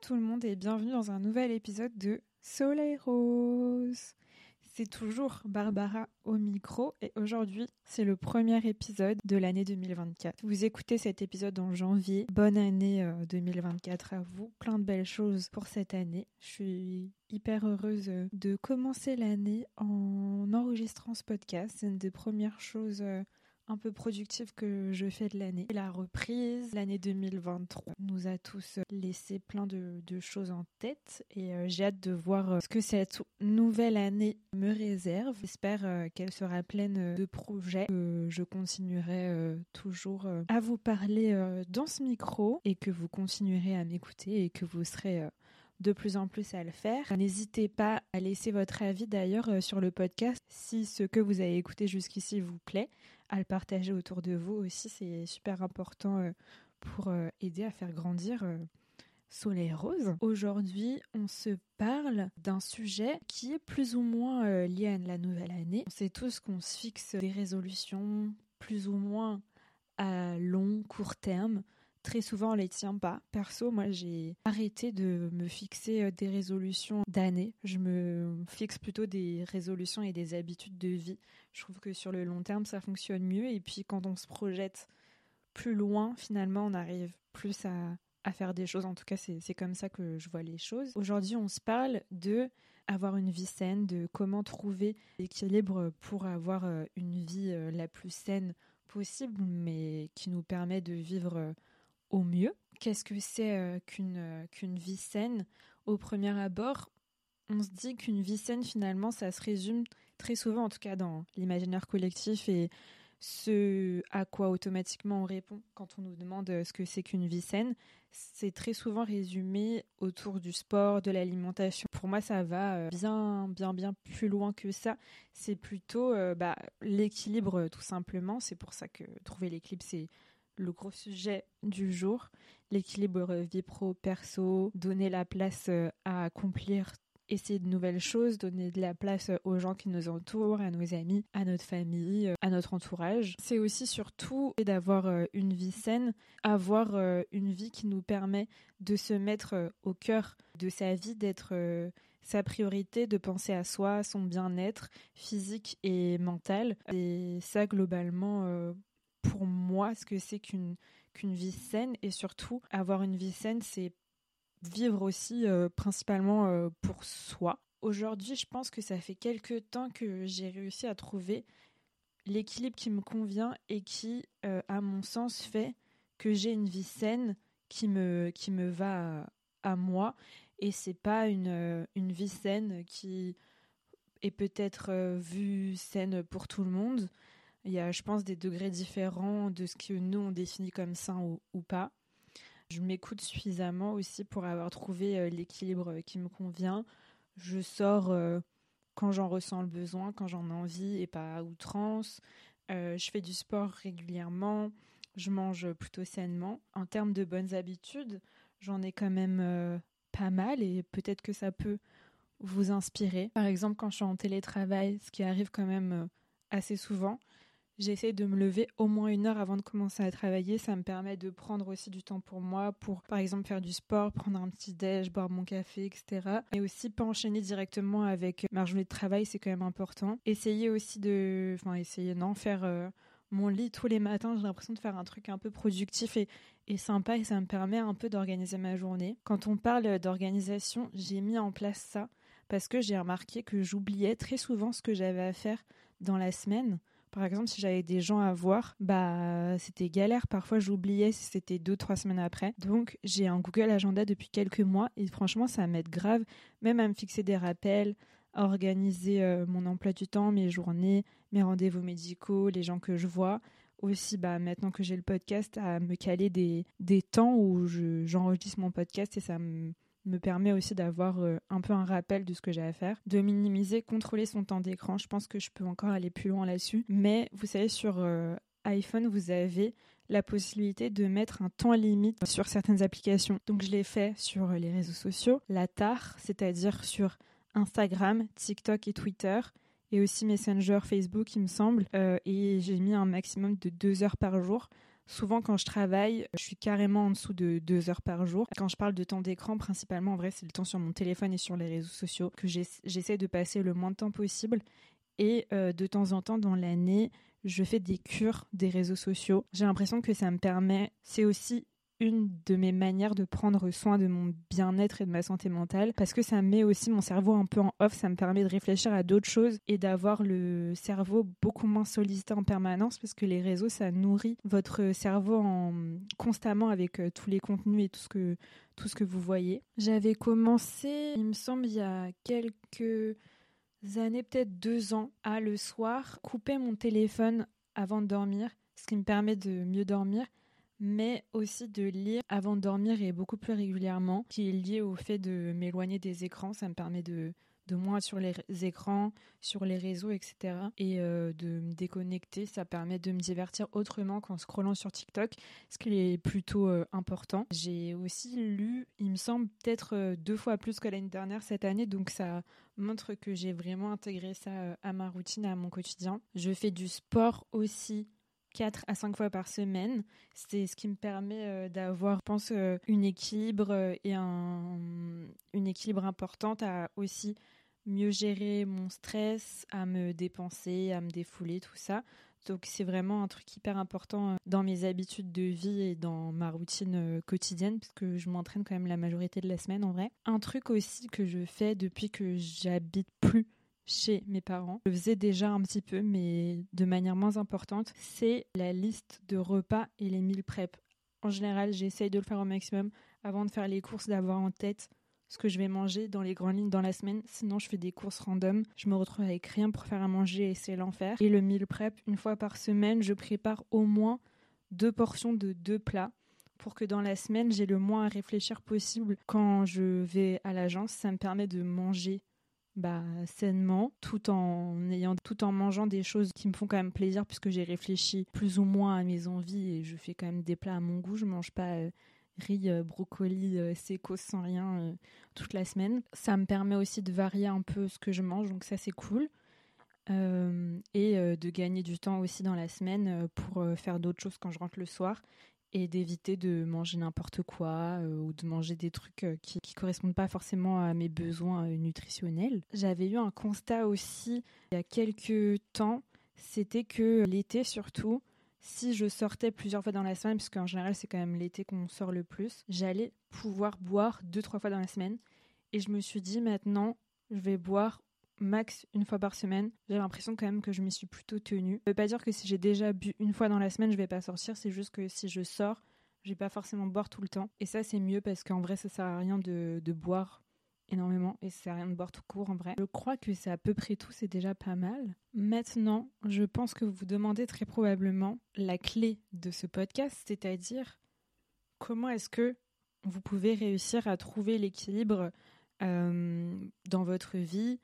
tout le monde et bienvenue dans un nouvel épisode de Soleil Rose. C'est toujours Barbara au micro et aujourd'hui c'est le premier épisode de l'année 2024. Vous écoutez cet épisode en janvier. Bonne année 2024 euh, à vous. Plein de belles choses pour cette année. Je suis hyper heureuse euh, de commencer l'année en enregistrant ce podcast. C'est une des premières choses euh, un peu productive que je fais de l'année. La reprise, l'année 2023, nous a tous laissé plein de, choses en tête et euh, j'ai hâte de voir euh, ce que cette nouvelle année me réserve. J'espère euh, qu'elle sera pleine de projets, que je continuerai toujours à vous parler dans ce micro et que vous continuerez à m'écouter et que vous serez de plus en plus à le faire. N'hésitez pas à laisser votre avis d'ailleurs sur le podcast si ce que vous avez écouté jusqu'ici vous plaît à le partager autour de vous aussi. C'est super important euh, pour euh, aider à faire grandir euh, Soleil Rose. Aujourd'hui, on se parle d'un sujet qui est plus ou moins lié à la nouvelle année. On sait tous qu'on se fixe des résolutions plus ou moins à long, court terme. Très souvent, on les tient pas. Perso, moi, j'ai arrêté de me fixer euh, des résolutions d'année. Je me fixe plutôt des résolutions et des habitudes de vie. Je trouve que sur le long terme, ça fonctionne mieux. Et puis, quand on se projette plus loin, finalement, on arrive plus à, faire des choses. En tout cas, c'est comme ça que je vois les choses. Aujourd'hui, on se parle de avoir une vie saine, de comment trouver l'équilibre pour avoir euh, une vie euh, la plus saine possible, mais qui nous permet de vivre au mieux. Qu'est-ce que c'est euh, qu'une euh, qu'une vie saine Au premier abord, on se dit qu'une vie saine, finalement, ça se résume très souvent, en tout cas dans l'imaginaire collectif et ce à quoi automatiquement on répond quand on nous demande euh, ce que c'est qu'une vie saine, c'est très souvent résumé autour du sport, de l'alimentation. Pour moi, ça va bien, bien, bien plus loin que ça. C'est plutôt bah, l'équilibre, tout simplement. C'est pour ça que trouver l'équilibre, c'est le gros sujet du jour, l'équilibre vie pro-perso, donner la place euh, à accomplir essayer de nouvelles choses, donner de la place euh, aux gens qui nous entourent, à nos amis, à notre famille, euh, à notre entourage. C'est aussi surtout d'avoir une vie saine, avoir une vie qui nous permet de se mettre au cœur de sa vie, d'être sa priorité, de penser à soi, son bien-être physique et mental. Et ça, globalement, pour moi ce que c'est qu'une qu'une vie saine et surtout avoir une vie saine c'est vivre aussi euh, principalement euh, pour soi. Aujourd'hui, je pense que ça fait quelques temps que j'ai réussi à trouver l'équilibre qui me convient et qui, euh, à mon sens, fait que j'ai une vie saine qui me, qui me va à, moi. Et c'est pas une, une vie saine qui est peut-être vue saine pour tout le monde. Il y a, je pense, des degrés différents de ce que nous, on définit comme sain ou, pas. Je m'écoute suffisamment aussi pour avoir trouvé euh, l'équilibre qui me convient. Je sors euh, quand j'en ressens le besoin, quand j'en ai envie et pas à outrance. Euh, je fais du sport régulièrement. Je mange plutôt sainement. En termes de bonnes habitudes, j'en ai quand même pas mal et peut-être que ça peut vous inspirer. Par exemple, quand je suis en télétravail, ce qui arrive quand même assez souvent, J'essaie de me lever au moins une heure avant de commencer à travailler. Ça me permet de prendre aussi du temps pour moi, pour par exemple faire du sport, prendre un petit déj, boire mon café, etc. Et aussi pas enchaîner directement avec ma journée de travail, c'est quand même important. Essayer aussi de, enfin essayer non, faire euh, mon lit tous les matins. J'ai l'impression de faire un truc un peu productif et, et sympa et ça me permet un peu d'organiser ma journée. Quand on parle d'organisation, j'ai mis en place ça parce que j'ai remarqué que j'oubliais très souvent ce que j'avais à faire dans la semaine. Par exemple, si j'avais des gens à voir, bah c'était galère. Parfois, j'oubliais si c'était deux, trois semaines après. Donc, j'ai un Google Agenda depuis quelques mois et franchement, ça m'aide grave, même à me fixer des rappels, à organiser euh, mon emploi du temps, mes journées, mes rendez-vous médicaux, les gens que je vois. Aussi, bah, maintenant que j'ai le podcast, à me caler des, des temps où j'enregistre mon podcast et ça me me permet aussi d'avoir euh, un peu un rappel de ce que j'ai à faire, de minimiser, contrôler son temps d'écran. Je pense que je peux encore aller plus loin là-dessus. Mais vous savez, sur euh, iPhone, vous avez la possibilité de mettre un temps limite sur certaines applications. Donc je l'ai fait sur les réseaux sociaux, la TAR, c'est-à-dire sur Instagram, TikTok et Twitter et aussi Messenger, Facebook, il me semble. Euh, et j'ai mis un maximum de deux heures par jour Souvent, quand je travaille, je suis carrément en dessous de deux heures par jour. Quand je parle de temps d'écran, principalement, en vrai, c'est le temps sur mon téléphone et sur les réseaux sociaux que j'essaie de passer le moins de temps possible. Et euh, de temps en temps, dans l'année, je fais des cures des réseaux sociaux. J'ai l'impression que ça me permet, c'est aussi une de mes manières de prendre soin de mon bien-être et de ma santé mentale parce que ça met aussi mon cerveau un peu en off, ça me permet de réfléchir à d'autres choses et d'avoir le cerveau beaucoup moins sollicité en permanence parce que les réseaux ça nourrit votre cerveau en constamment avec euh, tous les contenus et tout ce que tout ce que vous voyez. J'avais commencé, il me semble il y a quelques années, peut-être deux ans, à le soir couper mon téléphone avant de dormir, ce qui me permet de mieux dormir mais aussi de lire avant de dormir et beaucoup plus régulièrement, qui est lié au fait de m'éloigner des écrans. Ça me permet de, de moins sur les écrans, sur les réseaux, etc. Et euh, de me déconnecter, ça permet de me divertir autrement qu'en scrollant sur TikTok, ce qui est plutôt euh, important. J'ai aussi lu, il me semble, peut-être euh, deux fois plus que l'année dernière cette année, donc ça montre que j'ai vraiment intégré ça à ma routine, à mon quotidien. Je fais du sport aussi 4 à 5 fois par semaine. C'est ce qui me permet euh, d'avoir, je pense, euh, une équilibre euh, et un, une équilibre importante à aussi mieux gérer mon stress, à me dépenser, à me défouler, tout ça. Donc c'est vraiment un truc hyper important dans mes habitudes de vie et dans ma routine quotidienne parce que je m'entraîne quand même la majorité de la semaine en vrai. Un truc aussi que je fais depuis que j'habite plus chez mes parents. Je le faisais déjà un petit peu, mais de manière moins importante. C'est la liste de repas et les meal prep. En général, j'essaye de le faire au maximum avant de faire les courses, d'avoir en tête ce que je vais manger dans les grandes lignes dans la semaine. Sinon, je fais des courses random. Je me retrouve avec rien pour faire à manger et c'est l'enfer. Et le meal prep, une fois par semaine, je prépare au moins deux portions de deux plats pour que dans la semaine, j'ai le moins à réfléchir possible quand je vais à l'agence. Ça me permet de manger bah, sainement, tout en ayant, tout en mangeant des choses qui me font quand même plaisir, puisque j'ai réfléchi plus ou moins à mes envies et je fais quand même des plats à mon goût. Je mange pas euh, riz, euh, brocoli, euh, sans rien toute la semaine. Ça me permet aussi de varier un peu ce que je mange, donc ça c'est cool. et de gagner du temps aussi dans la semaine pour faire d'autres choses quand je rentre le soir et d'éviter de manger n'importe quoi euh, ou de manger des trucs euh, qui ne correspondent pas forcément à mes besoins euh, nutritionnels. J'avais eu un constat aussi il y a quelques temps, c'était que l'été surtout, si je sortais plusieurs fois dans la semaine, parce qu'en général c'est quand même l'été qu'on sort le plus, j'allais pouvoir boire deux trois fois dans la semaine. Et je me suis dit maintenant, je vais boire max une fois par semaine. J'ai l'impression quand même que je m'y suis plutôt tenue. Ça veut pas dire que si j'ai déjà bu une fois dans la semaine, je vais pas sortir. C'est juste que si je sors, je vais pas forcément boire tout le temps. Et ça, c'est mieux parce qu'en vrai, ça sert à rien de, boire énormément et ça sert à rien de boire tout court en vrai. Je crois que c'est à peu près tout, c'est déjà pas mal. Maintenant, je pense que vous vous demandez très probablement la clé de ce podcast, c'est-à-dire comment est-ce que vous pouvez réussir à trouver l'équilibre euh, dans votre vie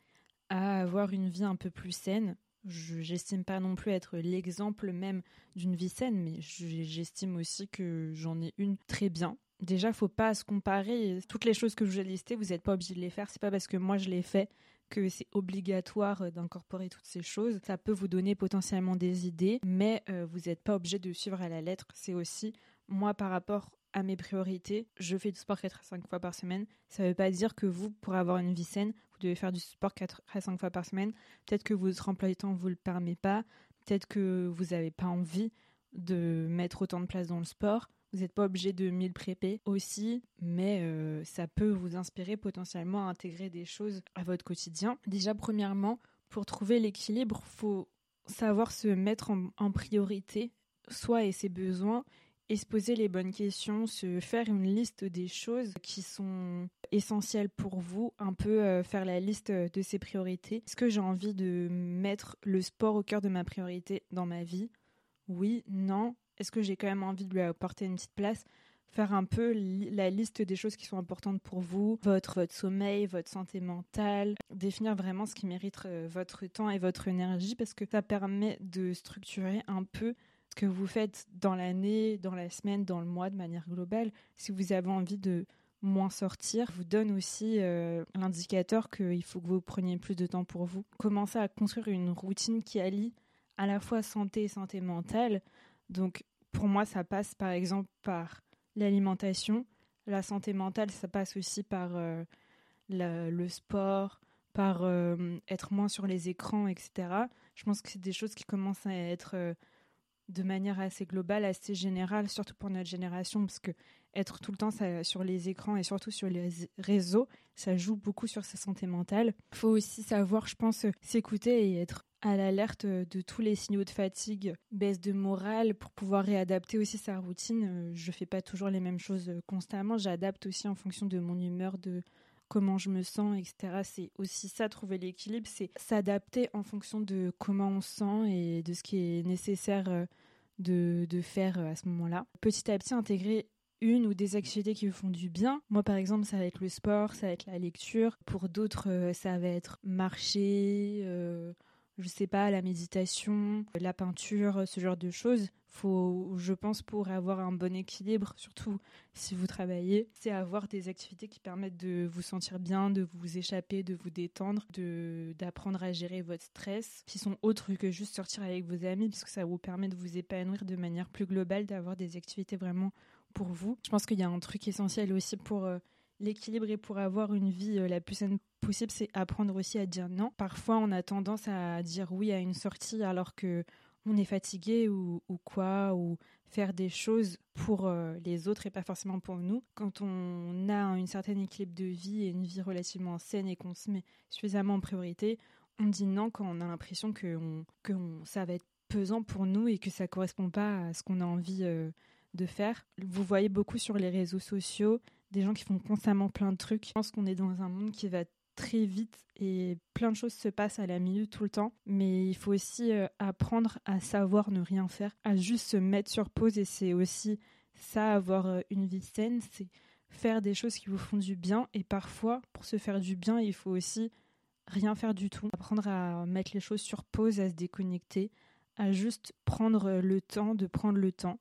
à avoir une vie un peu plus saine. Je J'estime pas non plus être l'exemple même d'une vie saine, mais j'estime aussi que j'en ai une très bien. Déjà, faut pas se comparer. Toutes les choses que je vous ai listées, vous n'êtes pas obligé de les faire. C'est pas parce que moi je les fais que c'est obligatoire d'incorporer toutes ces choses. Ça peut vous donner potentiellement des idées, mais euh, vous n'êtes pas obligé de suivre à la lettre. C'est aussi moi par rapport à mes priorités, je fais du sport 4 à 5 fois par semaine. Ça ne veut pas dire que vous, pour avoir une vie saine, vous devez faire du sport 4 à 5 fois par semaine. Peut-être que votre emploi temps vous le permet pas. Peut-être que vous n'avez pas envie de mettre autant de place dans le sport. Vous n'êtes pas obligé de mille prépper aussi, mais euh, ça peut vous inspirer potentiellement à intégrer des choses à votre quotidien. Déjà, premièrement, pour trouver l'équilibre, faut savoir se mettre en priorité, soi et ses besoins, et se poser les bonnes questions, se faire une liste des choses qui sont essentielles pour vous, un peu euh, faire la liste de ses priorités. Est-ce que j'ai envie de mettre le sport au cœur de ma priorité dans ma vie? Oui, non. Est-ce que j'ai quand même envie de lui apporter une petite place? Faire un peu la liste des choses qui sont importantes pour vous, votre, votre sommeil, votre santé mentale, définir vraiment ce qui mérite euh, votre temps et votre énergie parce que ça permet de structurer un peu que vous faites dans l'année, dans la semaine, dans le mois de manière globale. Si vous avez envie de moins sortir, vous donne aussi euh, l'indicateur qu'il faut que vous preniez plus de temps pour vous. Commencez à construire une routine qui allie à la fois santé et santé mentale. Donc pour moi, ça passe par exemple par l'alimentation. La santé mentale, ça passe aussi par euh, le sport, par euh, être moins sur les écrans, etc. Je pense que c'est des choses qui commencent à être de manière assez globale, assez générale, surtout pour notre génération, parce que être tout le temps sur les écrans et surtout sur les réseaux, ça joue beaucoup sur sa santé mentale. Il faut aussi savoir, je pense, s'écouter et être à l'alerte de tous les signaux de fatigue, baisse de morale pour pouvoir réadapter aussi sa routine. Je fais pas toujours les mêmes choses constamment, j'adapte aussi en fonction de mon humeur, de comment je me sens, etc. C'est aussi ça, trouver l'équilibre, c'est s'adapter en fonction de comment on se sent et de ce qui est nécessaire euh, de, de faire euh, à ce moment-là. Petit à petit, intégrer une ou des activités qui vous font du bien. Moi, par exemple, ça va être le sport, ça va être la lecture. Pour d'autres, euh, ça va être marcher, je sais pas, la méditation, la peinture, ce genre de choses. Faut, je pense, pour avoir un bon équilibre, surtout si vous travaillez, c'est avoir des activités qui permettent de vous sentir bien, de vous échapper, de vous détendre, de d'apprendre à gérer votre stress, qui sont autres que juste sortir avec vos amis, parce que ça vous permet de vous épanouir de manière plus globale, d'avoir des activités vraiment pour vous. Je pense qu'il y a un truc essentiel aussi pour euh, l'équilibre et pour avoir une vie euh, la plus saine possible, c'est apprendre aussi à dire non. Parfois, on a tendance à dire oui à une sortie alors que on est fatigué ou, quoi, ou faire des choses pour euh, les autres et pas forcément pour nous. Quand on a une certaine équilibre de vie et une vie relativement saine et qu'on se met suffisamment en priorité, on dit non quand on a l'impression que, que ça va être pesant pour nous et que ça correspond pas à ce qu'on a envie euh, de faire. Vous voyez beaucoup sur les réseaux sociaux des gens qui font constamment plein de trucs. Je pense qu'on est dans un monde qui va très vite et plein de choses se passent à la minute tout le temps. Mais il faut aussi euh, apprendre à savoir ne rien faire, à juste se mettre sur pause et c'est aussi ça, avoir euh, une vie saine, c'est faire des choses qui vous font du bien et parfois, pour se faire du bien, il faut aussi rien faire du tout. Apprendre à mettre les choses sur pause, à se déconnecter, à juste prendre le temps de prendre le temps.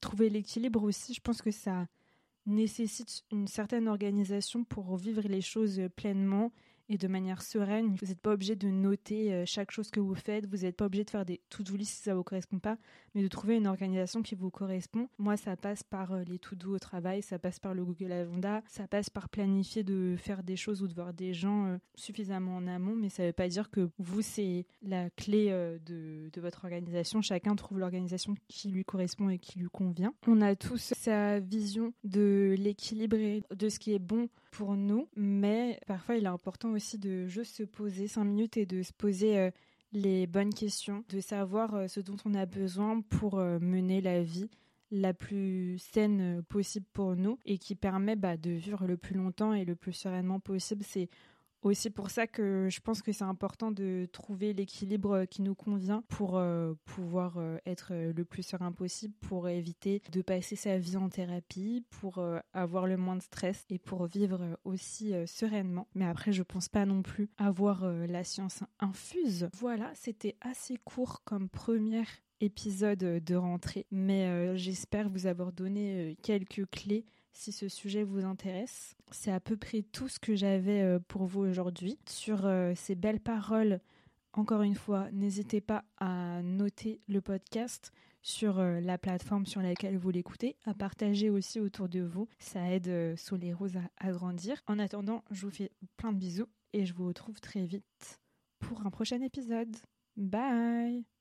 Trouver l'équilibre aussi, je pense que ça nécessite une certaine organisation pour vivre les choses pleinement et de manière sereine. Vous n'êtes pas obligé de noter euh, chaque chose que vous faites, vous n'êtes pas obligé de faire des to-do list si ça ne vous correspond pas, mais de trouver une organisation qui vous correspond. Moi, ça passe par euh, les to-do au travail, ça passe par le Google Agenda, ça passe par planifier de faire des choses ou de voir des gens euh, suffisamment en amont, mais ça ne veut pas dire que vous, c'est la clé de, de votre organisation. Chacun trouve l'organisation qui lui correspond et qui lui convient. On a tous sa vision de l'équilibre et de ce qui est bon pour nous, mais parfois il est important aussi de juste se poser cinq minutes et de se poser euh, les bonnes questions, de savoir euh, ce dont on a besoin pour euh, mener la vie la plus saine possible pour nous et qui permet bah, de vivre le plus longtemps et le plus sereinement possible. C'est aussi pour ça que je pense que c'est important de trouver l'équilibre qui nous convient pour euh, pouvoir euh, être le plus serein possible, pour éviter de passer sa vie en thérapie, pour euh, avoir le moins de stress et pour vivre aussi sereinement. Mais après, je pense pas non plus avoir la science infuse. Voilà, c'était assez court comme premier épisode de rentrée, mais j'espère vous avoir donné quelques clés si ce sujet vous intéresse. C'est à peu près tout ce que j'avais euh, pour vous aujourd'hui. Sur euh, ces belles paroles, encore une fois, n'hésitez pas à noter le podcast sur euh, la plateforme sur laquelle vous l'écoutez, à partager aussi autour de vous. Ça aide sous les roses à grandir. En attendant, je vous fais plein de bisous et je vous retrouve très vite pour un prochain épisode. Bye